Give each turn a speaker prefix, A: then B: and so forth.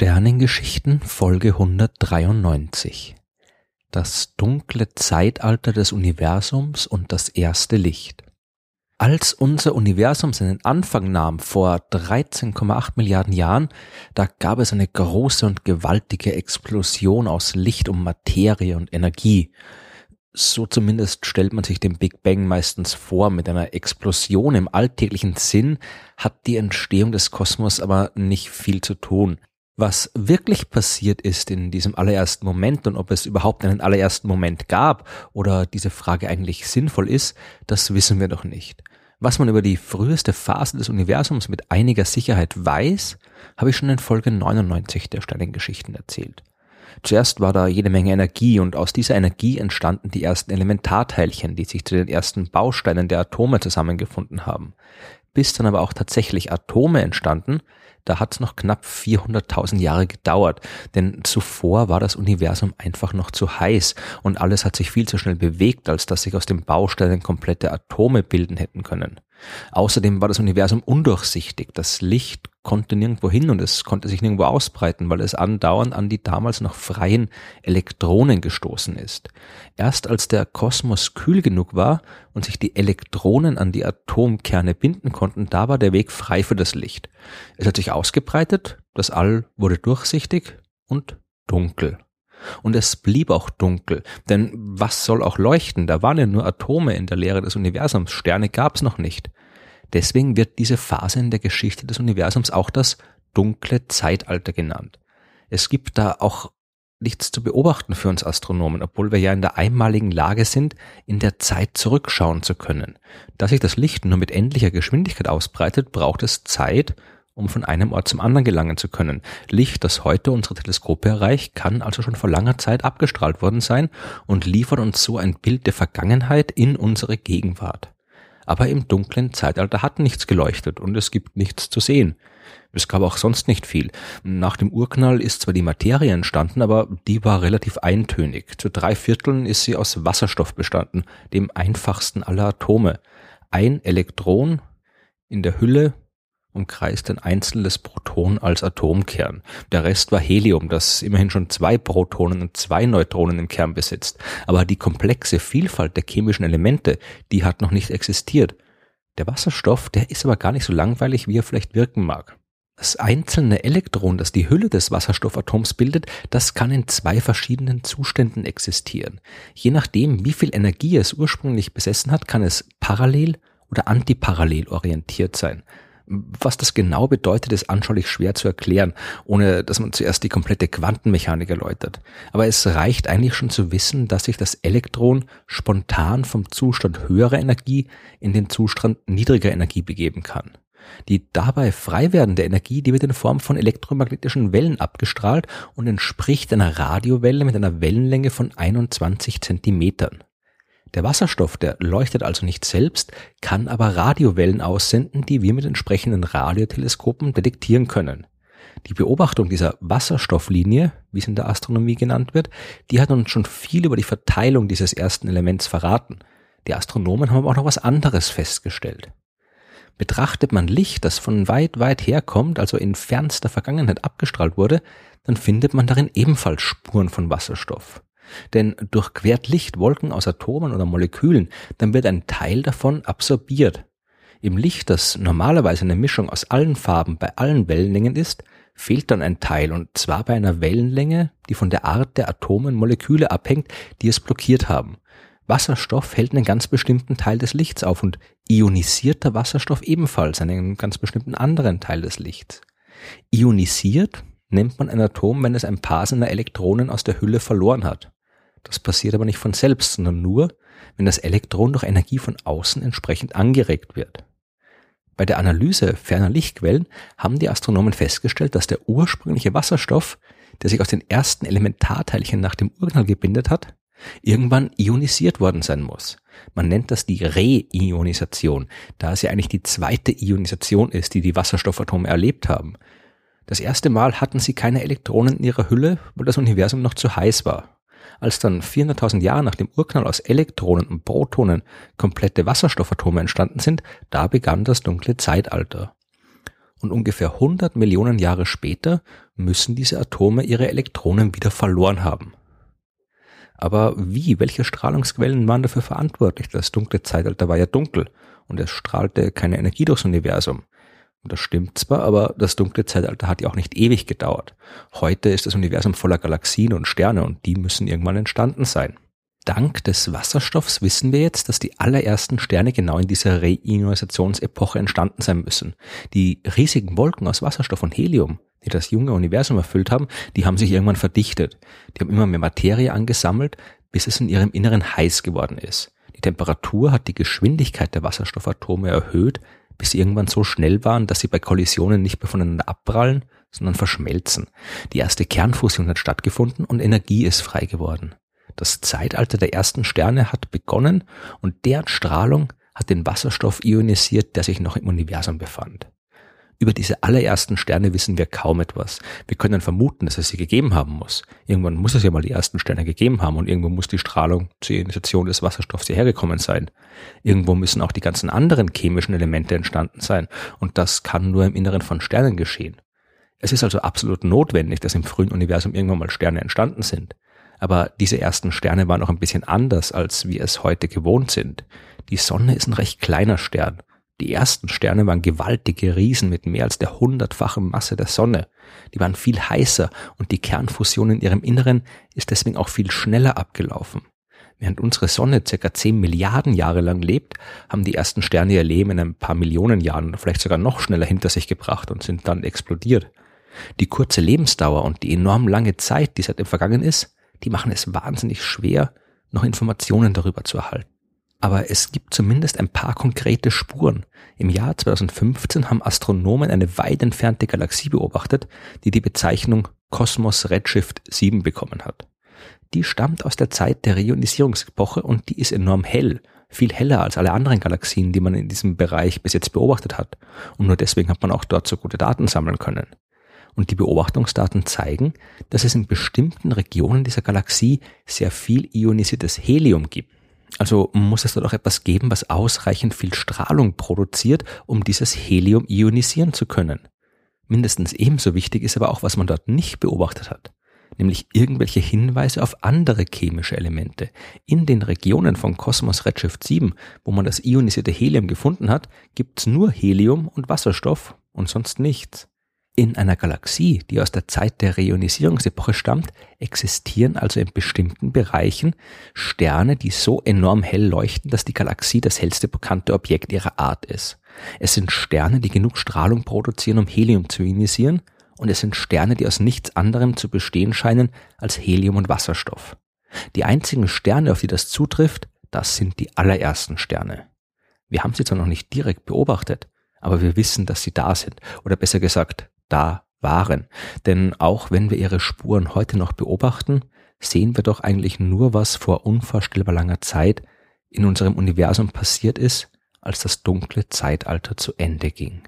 A: Sternengeschichten Folge 193 Das dunkle Zeitalter des Universums und das erste Licht Als unser Universum seinen Anfang nahm vor 13,8 Milliarden Jahren, da gab es eine große und gewaltige Explosion aus Licht und Materie und Energie. So zumindest stellt man sich den Big Bang meistens vor. Mit einer Explosion im alltäglichen Sinn hat die Entstehung des Kosmos aber nicht viel zu tun. Was wirklich passiert ist in diesem allerersten Moment und ob es überhaupt einen allerersten Moment gab oder diese Frage eigentlich sinnvoll ist, das wissen wir doch nicht. Was man über die früheste Phase des Universums mit einiger Sicherheit weiß, habe ich schon in Folge 99 der Sternengeschichten erzählt. Zuerst war da jede Menge Energie und aus dieser Energie entstanden die ersten Elementarteilchen, die sich zu den ersten Bausteinen der Atome zusammengefunden haben. Bis dann aber auch tatsächlich Atome entstanden, da hat es noch knapp 400.000 Jahre gedauert, denn zuvor war das Universum einfach noch zu heiß und alles hat sich viel zu schnell bewegt, als dass sich aus den Bausteinen komplette Atome bilden hätten können. Außerdem war das Universum undurchsichtig. Das Licht konnte nirgendwo hin und es konnte sich nirgendwo ausbreiten, weil es andauernd an die damals noch freien Elektronen gestoßen ist. Erst als der Kosmos kühl genug war und sich die Elektronen an die Atomkerne binden konnten, da war der Weg frei für das Licht. Es hat sich ausgebreitet, das All wurde durchsichtig und dunkel. Und es blieb auch dunkel, denn was soll auch leuchten? Da waren ja nur Atome in der Leere des Universums, Sterne gab's noch nicht. Deswegen wird diese Phase in der Geschichte des Universums auch das dunkle Zeitalter genannt. Es gibt da auch nichts zu beobachten für uns Astronomen, obwohl wir ja in der einmaligen Lage sind, in der Zeit zurückschauen zu können. Da sich das Licht nur mit endlicher Geschwindigkeit ausbreitet, braucht es Zeit, um von einem Ort zum anderen gelangen zu können. Licht, das heute unsere Teleskope erreicht, kann also schon vor langer Zeit abgestrahlt worden sein und liefert uns so ein Bild der Vergangenheit in unsere Gegenwart. Aber im dunklen Zeitalter hat nichts geleuchtet und es gibt nichts zu sehen. Es gab auch sonst nicht viel. Nach dem Urknall ist zwar die Materie entstanden, aber die war relativ eintönig. Zu drei Vierteln ist sie aus Wasserstoff bestanden, dem einfachsten aller Atome. Ein Elektron in der Hülle umkreist ein einzelnes Proton als Atomkern. Der Rest war Helium, das immerhin schon zwei Protonen und zwei Neutronen im Kern besitzt. Aber die komplexe Vielfalt der chemischen Elemente, die hat noch nicht existiert. Der Wasserstoff, der ist aber gar nicht so langweilig, wie er vielleicht wirken mag. Das einzelne Elektron, das die Hülle des Wasserstoffatoms bildet, das kann in zwei verschiedenen Zuständen existieren. Je nachdem, wie viel Energie es ursprünglich besessen hat, kann es parallel oder antiparallel orientiert sein. Was das genau bedeutet, ist anschaulich schwer zu erklären, ohne dass man zuerst die komplette Quantenmechanik erläutert. Aber es reicht eigentlich schon zu wissen, dass sich das Elektron spontan vom Zustand höherer Energie in den Zustand niedriger Energie begeben kann. Die dabei frei werdende Energie, die wird in Form von elektromagnetischen Wellen abgestrahlt und entspricht einer Radiowelle mit einer Wellenlänge von 21 Zentimetern. Der Wasserstoff, der leuchtet also nicht selbst, kann aber Radiowellen aussenden, die wir mit entsprechenden Radioteleskopen detektieren können. Die Beobachtung dieser Wasserstofflinie, wie es in der Astronomie genannt wird, die hat uns schon viel über die Verteilung dieses ersten Elements verraten. Die Astronomen haben auch noch was anderes festgestellt. Betrachtet man Licht, das von weit, weit herkommt, also in fernster Vergangenheit abgestrahlt wurde, dann findet man darin ebenfalls Spuren von Wasserstoff. Denn durchquert Licht Wolken aus Atomen oder Molekülen, dann wird ein Teil davon absorbiert. Im Licht, das normalerweise eine Mischung aus allen Farben bei allen Wellenlängen ist, fehlt dann ein Teil und zwar bei einer Wellenlänge, die von der Art der Atome und Moleküle abhängt, die es blockiert haben. Wasserstoff hält einen ganz bestimmten Teil des Lichts auf und ionisierter Wasserstoff ebenfalls einen ganz bestimmten anderen Teil des Lichts. Ionisiert nennt man ein Atom, wenn es ein paar seiner Elektronen aus der Hülle verloren hat. Das passiert aber nicht von selbst, sondern nur, wenn das Elektron durch Energie von außen entsprechend angeregt wird. Bei der Analyse ferner Lichtquellen haben die Astronomen festgestellt, dass der ursprüngliche Wasserstoff, der sich aus den ersten Elementarteilchen nach dem Urknall gebindet hat, irgendwann ionisiert worden sein muss. Man nennt das die Reionisation, da es ja eigentlich die zweite Ionisation ist, die die Wasserstoffatome erlebt haben. Das erste Mal hatten sie keine Elektronen in ihrer Hülle, weil das Universum noch zu heiß war. Als dann 400.000 Jahre nach dem Urknall aus Elektronen und Protonen komplette Wasserstoffatome entstanden sind, da begann das dunkle Zeitalter. und ungefähr 100 Millionen Jahre später müssen diese Atome ihre Elektronen wieder verloren haben. Aber wie? Welche Strahlungsquellen waren dafür verantwortlich? Das dunkle Zeitalter war ja dunkel und es strahlte keine Energie durchs Universum. Und das stimmt zwar, aber das dunkle Zeitalter hat ja auch nicht ewig gedauert. Heute ist das Universum voller Galaxien und Sterne und die müssen irgendwann entstanden sein. Dank des Wasserstoffs wissen wir jetzt, dass die allerersten Sterne genau in dieser Reionisationsepoche entstanden sein müssen. Die riesigen Wolken aus Wasserstoff und Helium, die das junge Universum erfüllt haben, die haben sich irgendwann verdichtet. Die haben immer mehr Materie angesammelt, bis es in ihrem Inneren heiß geworden ist. Die Temperatur hat die Geschwindigkeit der Wasserstoffatome erhöht, bis sie irgendwann so schnell waren, dass sie bei Kollisionen nicht mehr voneinander abprallen, sondern verschmelzen. Die erste Kernfusion hat stattgefunden und Energie ist frei geworden. Das Zeitalter der ersten Sterne hat begonnen und deren Strahlung hat den Wasserstoff ionisiert, der sich noch im Universum befand. Über diese allerersten Sterne wissen wir kaum etwas. Wir können vermuten, dass es sie gegeben haben muss. Irgendwann muss es ja mal die ersten Sterne gegeben haben und irgendwo muss die Strahlung zur Ionisation des Wasserstoffs hierher gekommen sein. Irgendwo müssen auch die ganzen anderen chemischen Elemente entstanden sein und das kann nur im Inneren von Sternen geschehen. Es ist also absolut notwendig, dass im frühen Universum irgendwann mal Sterne entstanden sind. Aber diese ersten Sterne waren noch ein bisschen anders, als wir es heute gewohnt sind. Die Sonne ist ein recht kleiner Stern. Die ersten Sterne waren gewaltige Riesen mit mehr als der hundertfachen Masse der Sonne. Die waren viel heißer und die Kernfusion in ihrem Inneren ist deswegen auch viel schneller abgelaufen. Während unsere Sonne circa 10 Milliarden Jahre lang lebt, haben die ersten Sterne ihr Leben in ein paar Millionen Jahren oder vielleicht sogar noch schneller hinter sich gebracht und sind dann explodiert. Die kurze Lebensdauer und die enorm lange Zeit, die seitdem vergangen ist, die machen es wahnsinnig schwer, noch Informationen darüber zu erhalten. Aber es gibt zumindest ein paar konkrete Spuren. Im Jahr 2015 haben Astronomen eine weit entfernte Galaxie beobachtet, die die Bezeichnung Kosmos Redshift 7 bekommen hat. Die stammt aus der Zeit der Reionisierungsepoche und die ist enorm hell, viel heller als alle anderen Galaxien, die man in diesem Bereich bis jetzt beobachtet hat. Und nur deswegen hat man auch dort so gute Daten sammeln können. Und die Beobachtungsdaten zeigen, dass es in bestimmten Regionen dieser Galaxie sehr viel ionisiertes Helium gibt. Also muss es dort auch etwas geben, was ausreichend viel Strahlung produziert, um dieses Helium ionisieren zu können. Mindestens ebenso wichtig ist aber auch, was man dort nicht beobachtet hat, nämlich irgendwelche Hinweise auf andere chemische Elemente. In den Regionen von Kosmos Redshift 7, wo man das ionisierte Helium gefunden hat, gibt's nur Helium und Wasserstoff und sonst nichts. In einer Galaxie, die aus der Zeit der Reionisierungsepoche stammt, existieren also in bestimmten Bereichen Sterne, die so enorm hell leuchten, dass die Galaxie das hellste bekannte Objekt ihrer Art ist. Es sind Sterne, die genug Strahlung produzieren, um Helium zu ionisieren, und es sind Sterne, die aus nichts anderem zu bestehen scheinen als Helium und Wasserstoff. Die einzigen Sterne, auf die das zutrifft, das sind die allerersten Sterne. Wir haben sie zwar noch nicht direkt beobachtet, aber wir wissen, dass sie da sind, oder besser gesagt, da waren. Denn auch wenn wir ihre Spuren heute noch beobachten, sehen wir doch eigentlich nur, was vor unvorstellbar langer Zeit in unserem Universum passiert ist, als das dunkle Zeitalter zu Ende ging.